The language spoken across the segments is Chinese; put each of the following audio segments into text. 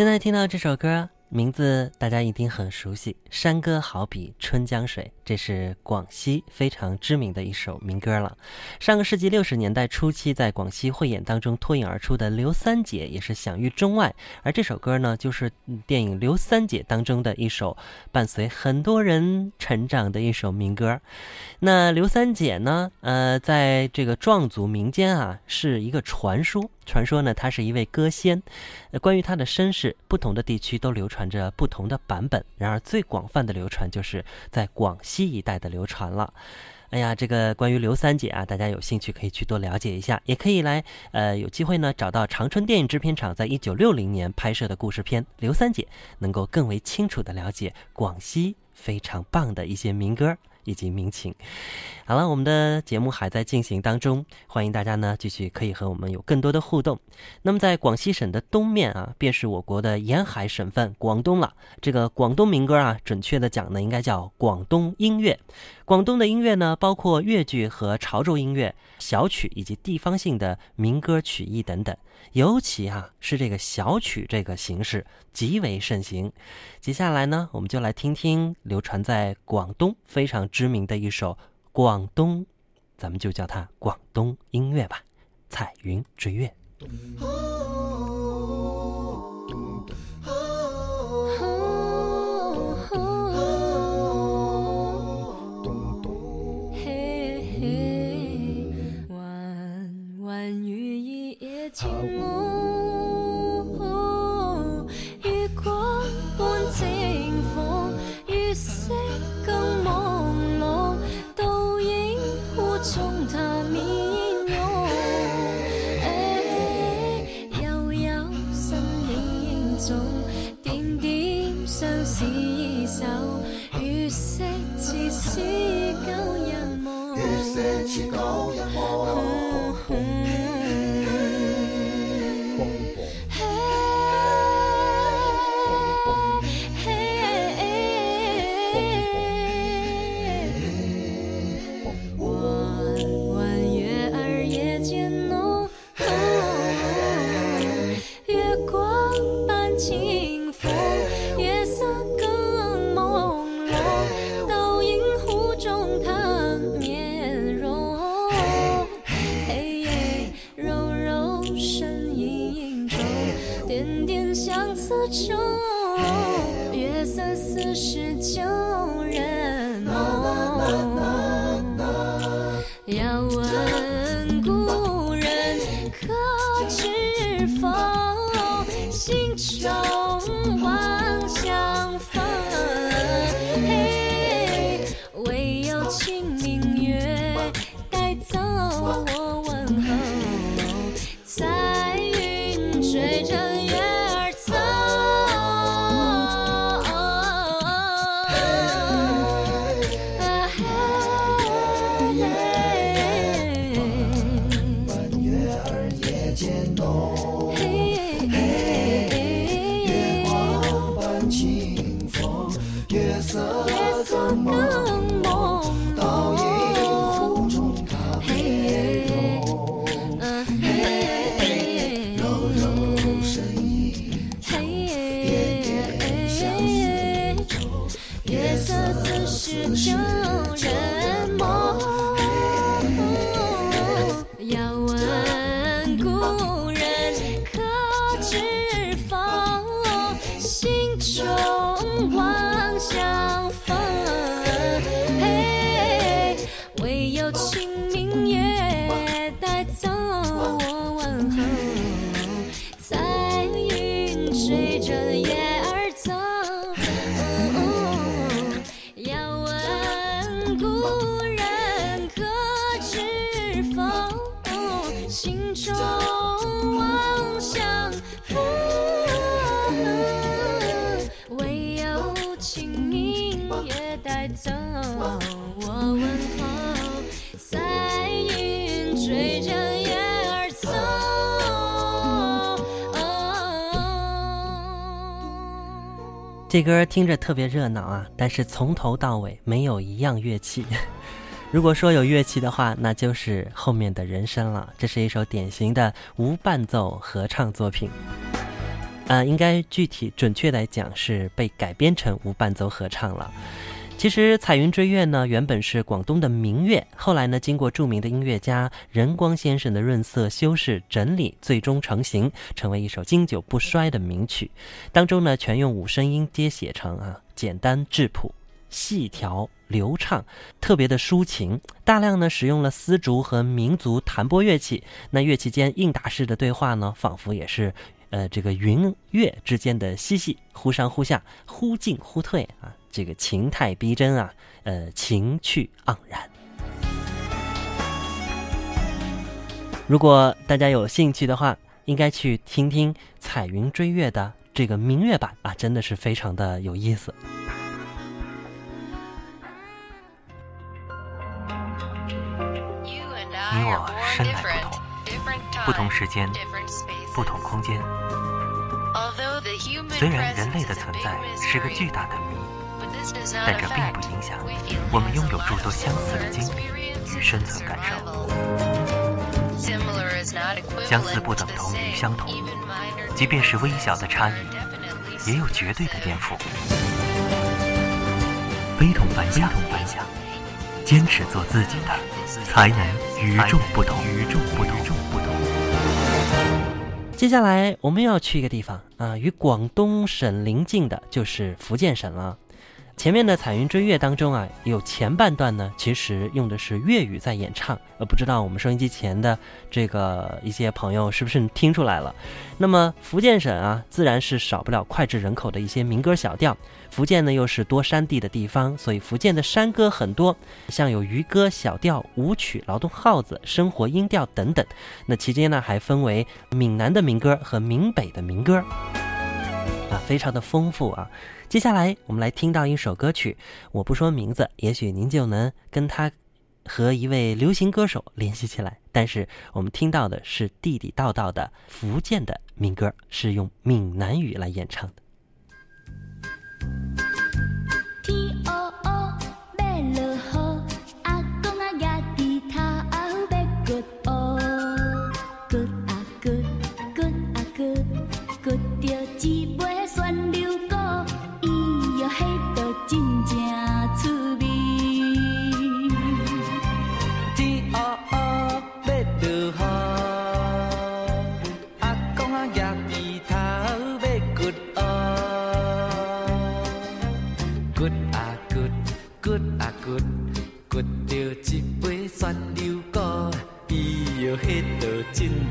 现在听到这首歌。名字大家一定很熟悉，《山歌好比春江水》，这是广西非常知名的一首民歌了。上个世纪六十年代初期，在广西汇演当中脱颖而出的刘三姐也是享誉中外。而这首歌呢，就是电影《刘三姐》当中的一首伴随很多人成长的一首民歌。那刘三姐呢，呃，在这个壮族民间啊，是一个传说。传说呢，她是一位歌仙。关于她的身世，不同的地区都流传着不同的版本。然而，最广泛的流传就是在广西一代的流传了。哎呀，这个关于刘三姐啊，大家有兴趣可以去多了解一下，也可以来呃，有机会呢找到长春电影制片厂在一九六零年拍摄的故事片《刘三姐》，能够更为清楚的了解广西非常棒的一些民歌。以及民情，好了，我们的节目还在进行当中，欢迎大家呢继续可以和我们有更多的互动。那么在广西省的东面啊，便是我国的沿海省份广东了。这个广东民歌啊，准确的讲呢，应该叫广东音乐。广东的音乐呢，包括粤剧和潮州音乐、小曲以及地方性的民歌曲艺等等。尤其啊，是这个小曲这个形式极为盛行。接下来呢，我们就来听听流传在广东非常知名的一首广东，咱们就叫它广东音乐吧，《彩云追月》。点点相思愁，月色似是旧日梦。相思愁月色似是旧人。梦这歌听着特别热闹啊，但是从头到尾没有一样乐器。如果说有乐器的话，那就是后面的人声了。这是一首典型的无伴奏合唱作品。呃，应该具体准确来讲是被改编成无伴奏合唱了。其实《彩云追月》呢，原本是广东的民乐，后来呢，经过著名的音乐家任光先生的润色、修饰、整理，最终成型，成为一首经久不衰的名曲。当中呢，全用五声音阶写成啊，简单质朴、细条流畅，特别的抒情。大量呢使用了丝竹和民族弹拨乐器，那乐器间应答式的对话呢，仿佛也是。呃，这个云月之间的嬉戏，忽上忽下，忽进忽退啊，这个情态逼真啊，呃，情趣盎然。如果大家有兴趣的话，应该去听听《彩云追月》的这个明月版啊，真的是非常的有意思。你我生来不同，不同时间。不同空间。虽然人类的存在是个巨大的谜，但这并不影响我们拥有诸多相似的经历与生存感受。相似不等同于相同，即便是微小的差异，也有绝对的颠覆。非同凡响，非同凡响坚持做自己的，才能与众不同。与众不同。接下来我们要去一个地方啊，与广东省邻近的就是福建省了。前面的《彩云追月》当中啊，有前半段呢，其实用的是粤语在演唱，呃，不知道我们收音机前的这个一些朋友是不是听出来了？那么福建省啊，自然是少不了脍炙人口的一些民歌小调。福建呢又是多山地的地方，所以福建的山歌很多，像有渔歌、小调、舞曲、劳动号子、生活音调等等。那期间呢，还分为闽南的民歌和闽北的民歌，啊，非常的丰富啊。接下来，我们来听到一首歌曲，我不说名字，也许您就能跟它和一位流行歌手联系起来。但是我们听到的是地地道道的福建的民歌，是用闽南语来演唱的。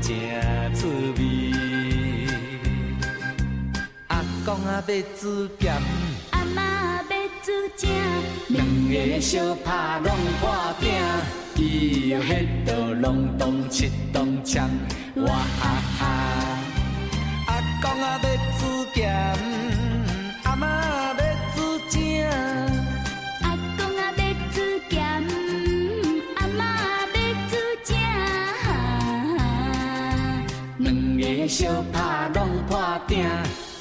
正滋味。阿公要煮咸，阿妈要煮正，两个相拍拢破鼎，伊哟迄道隆咚七咚锵，哇哈哈！阿公啊要煮咸，相拍拢破鼎。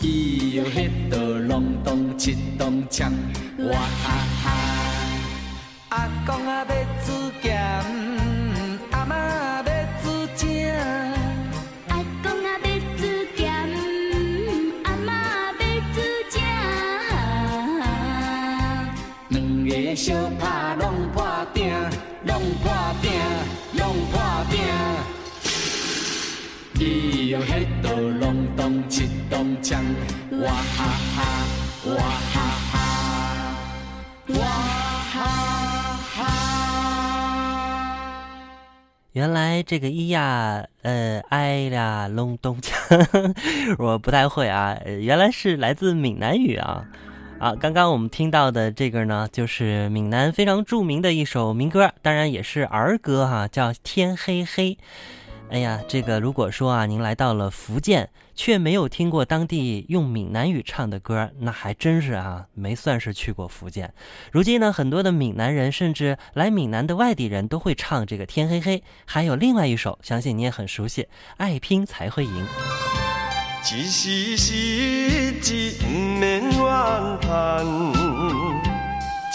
伊哟迄道隆咚七咚锵，哇哈哈！阿公啊要哇哈哈，哇哈哈，哇哈哈。原来这个咿呀，呃，哎呀，隆咚锵，我不太会啊。原来是来自闽南语啊。啊，刚刚我们听到的这个呢，就是闽南非常著名的一首民歌，当然也是儿歌哈，叫《天黑黑》。哎呀，这个如果说啊，您来到了福建，却没有听过当地用闽南语唱的歌，那还真是啊，没算是去过福建。如今呢，很多的闽南人，甚至来闽南的外地人都会唱这个《天黑黑》，还有另外一首，相信你也很熟悉，《爱拼才会赢》。一时失志不免怨叹，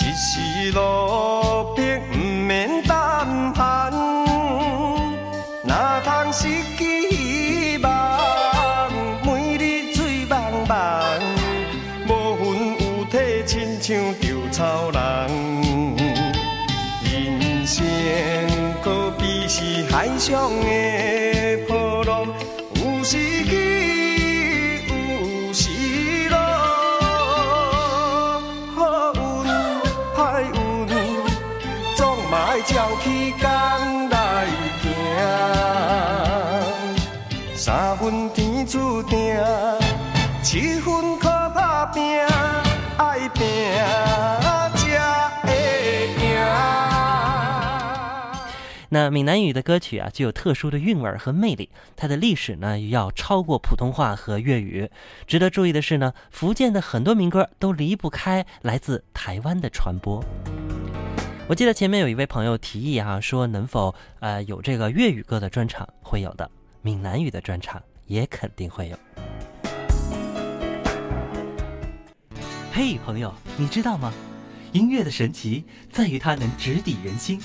一时落上的那闽南语的歌曲啊，具有特殊的韵味和魅力。它的历史呢，要超过普通话和粤语。值得注意的是呢，福建的很多民歌都离不开来自台湾的传播。我记得前面有一位朋友提议哈，说能否呃有这个粤语歌的专场，会有的；闽南语的专场也肯定会有。嘿，朋友，你知道吗？音乐的神奇在于它能直抵人心。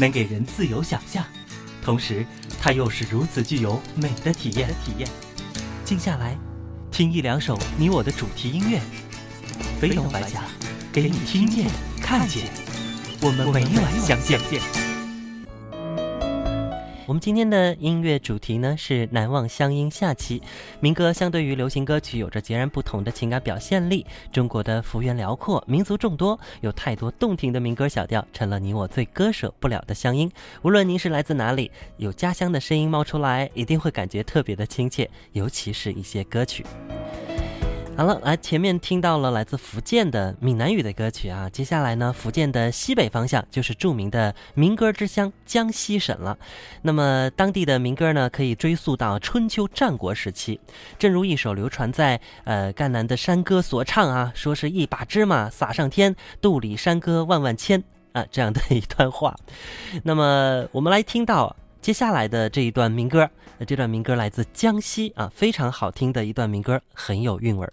能给人自由想象，同时它又是如此具有美的体验。体验，静下来，听一两首你我的主题音乐，飞龙白甲，给你听见、看见，我们每晚相见。我们今天的音乐主题呢是难忘乡音下期，民歌相对于流行歌曲有着截然不同的情感表现力。中国的幅员辽阔，民族众多，有太多动听的民歌小调，成了你我最割舍不了的乡音。无论您是来自哪里，有家乡的声音冒出来，一定会感觉特别的亲切，尤其是一些歌曲。好了，来前面听到了来自福建的闽南语的歌曲啊，接下来呢，福建的西北方向就是著名的民歌之乡江西省了。那么当地的民歌呢，可以追溯到春秋战国时期。正如一首流传在呃赣南的山歌所唱啊，说是一把芝麻撒上天，肚里山歌万万千啊这样的一段话。那么我们来听到接下来的这一段民歌，这段民歌来自江西啊，非常好听的一段民歌，很有韵味儿。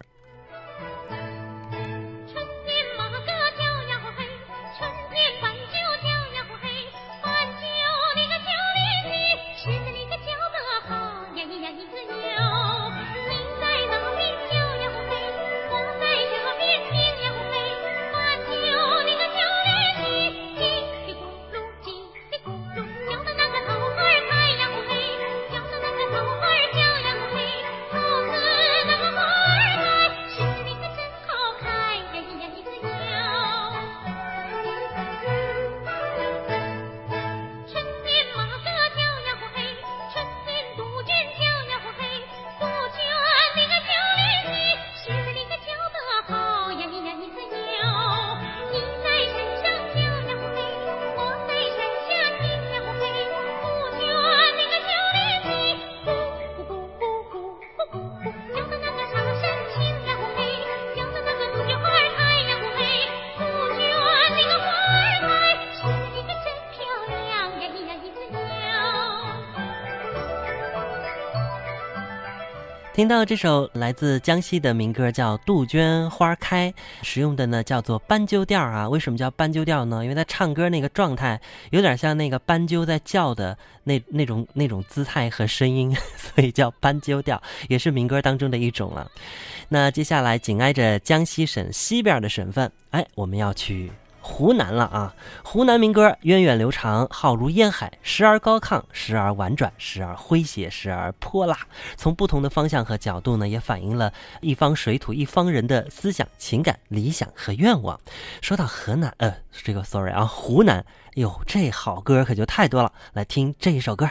听到这首来自江西的民歌，叫《杜鹃花开》，使用的呢叫做斑鸠调啊。为什么叫斑鸠调呢？因为他唱歌那个状态有点像那个斑鸠在叫的那那种那种姿态和声音，所以叫斑鸠调，也是民歌当中的一种了。那接下来紧挨着江西省西边的省份，哎，我们要去。湖南了啊！湖南民歌源远流长，浩如烟海，时而高亢，时而婉转，时而诙谐，时而泼辣。从不同的方向和角度呢，也反映了一方水土一方人的思想、情感、理想和愿望。说到河南，呃，这个 sorry 啊，湖南，哟，这好歌可就太多了。来听这一首歌。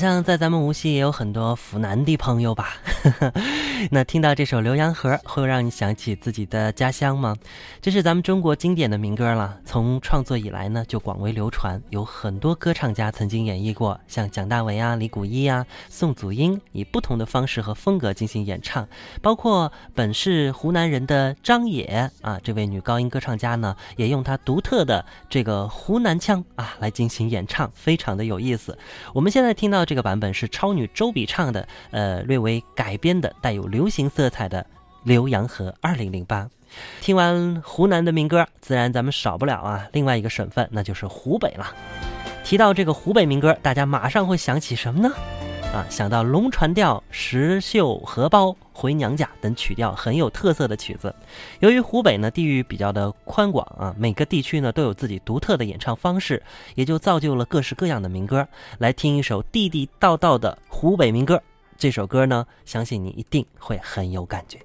像在咱们无锡也有很多阜南的朋友吧？那听到这首《浏阳河》，会让你想起自己的家乡吗？这是咱们中国经典的民歌了，从创作以来呢，就广为流传，有很多歌唱家曾经演绎过，像蒋大为啊、李谷一啊、宋祖英，以不同的方式和风格进行演唱。包括本是湖南人的张也啊，这位女高音歌唱家呢，也用她独特的这个湖南腔啊来进行演唱，非常的有意思。我们现在听到这个版本是超女周笔唱的，呃，略微改编的，带有。流行色彩的《浏阳河》二零零八，听完湖南的民歌，自然咱们少不了啊，另外一个省份那就是湖北了。提到这个湖北民歌，大家马上会想起什么呢？啊，想到龙船调、石绣荷包、回娘家等曲调很有特色的曲子。由于湖北呢地域比较的宽广啊，每个地区呢都有自己独特的演唱方式，也就造就了各式各样的民歌。来听一首地地道道的湖北民歌。这首歌呢，相信你一定会很有感觉。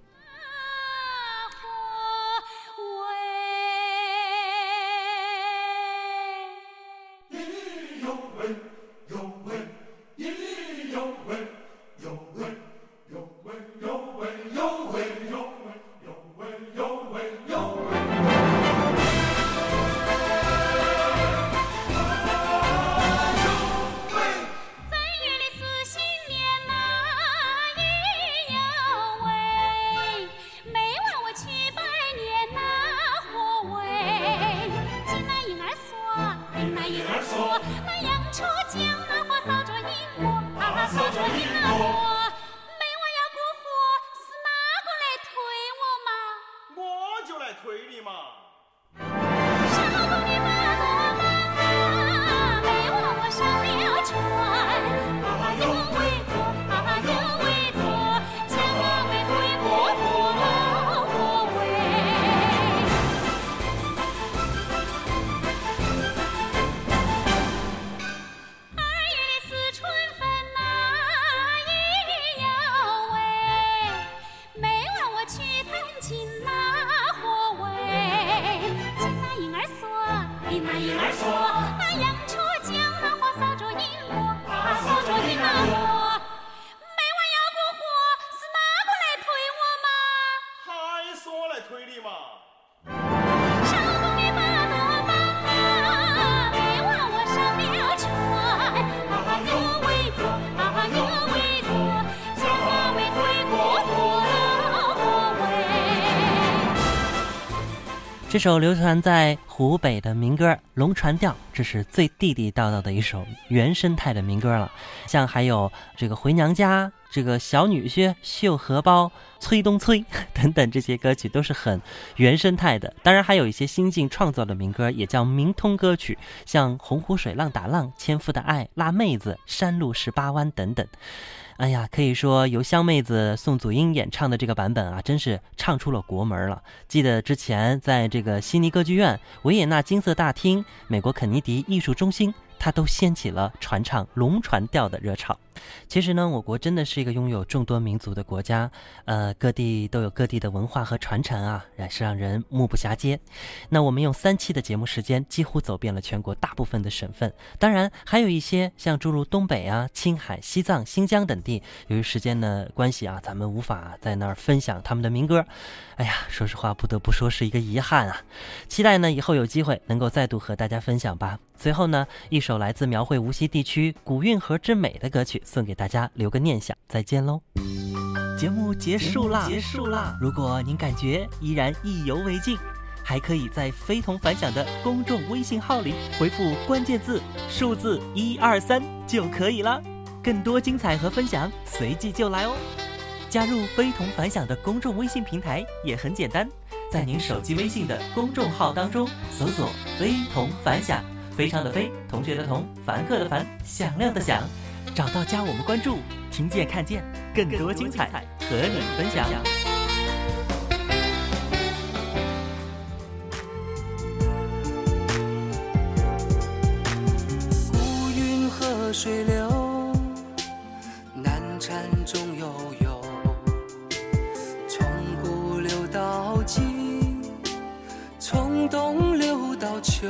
这首流传在湖北的民歌《龙船调》，这是最地地道道的一首原生态的民歌了。像还有这个回娘家、这个小女婿、绣荷包、催东催 等等这些歌曲，都是很原生态的。当然，还有一些新晋创作的民歌，也叫民通歌曲，像《洪湖水浪打浪》《千夫的爱》《辣妹子》《山路十八弯》等等。哎呀，可以说由香妹子宋祖英演唱的这个版本啊，真是唱出了国门了。记得之前在这个悉尼歌剧院、维也纳金色大厅、美国肯尼迪艺术中心。它都掀起了传唱龙船调的热潮。其实呢，我国真的是一个拥有众多民族的国家，呃，各地都有各地的文化和传承啊，也是让人目不暇接。那我们用三期的节目时间，几乎走遍了全国大部分的省份，当然还有一些像诸如东北啊、青海、西藏、新疆等地，由于时间的关系啊，咱们无法在那儿分享他们的民歌。哎呀，说实话，不得不说是一个遗憾啊。期待呢，以后有机会能够再度和大家分享吧。随后呢，一首来自描绘无锡地区古运河之美的歌曲送给大家，留个念想。再见喽！节目结束啦，结束啦！如果您感觉依然意犹未尽，还可以在非同凡响的公众微信号里回复关键字数字一二三就可以了。更多精彩和分享随即就来哦！加入非同凡响的公众微信平台也很简单，在您手机微信的公众号当中搜索“非同凡响”。非常的非，同学的同，凡客的凡，响亮的响，找到加我们关注，听见看见，更多精彩和你分享。乌云和水流。南缠中悠悠。从古流到今。从冬流到秋。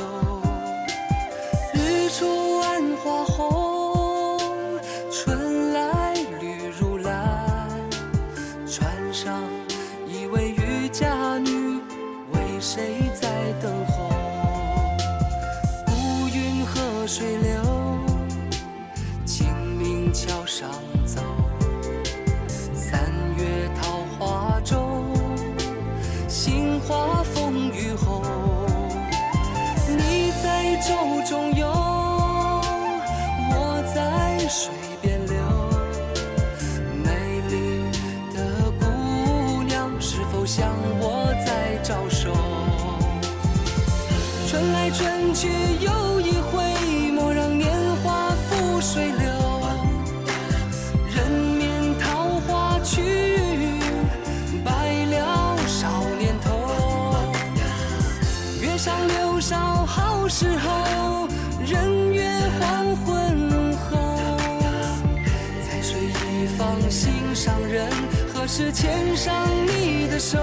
春去又一回，莫让年华付水流。人面桃花去，白了少年头。月上柳梢好时候，人约黄昏后。在水一方心上人，何时牵上你的手？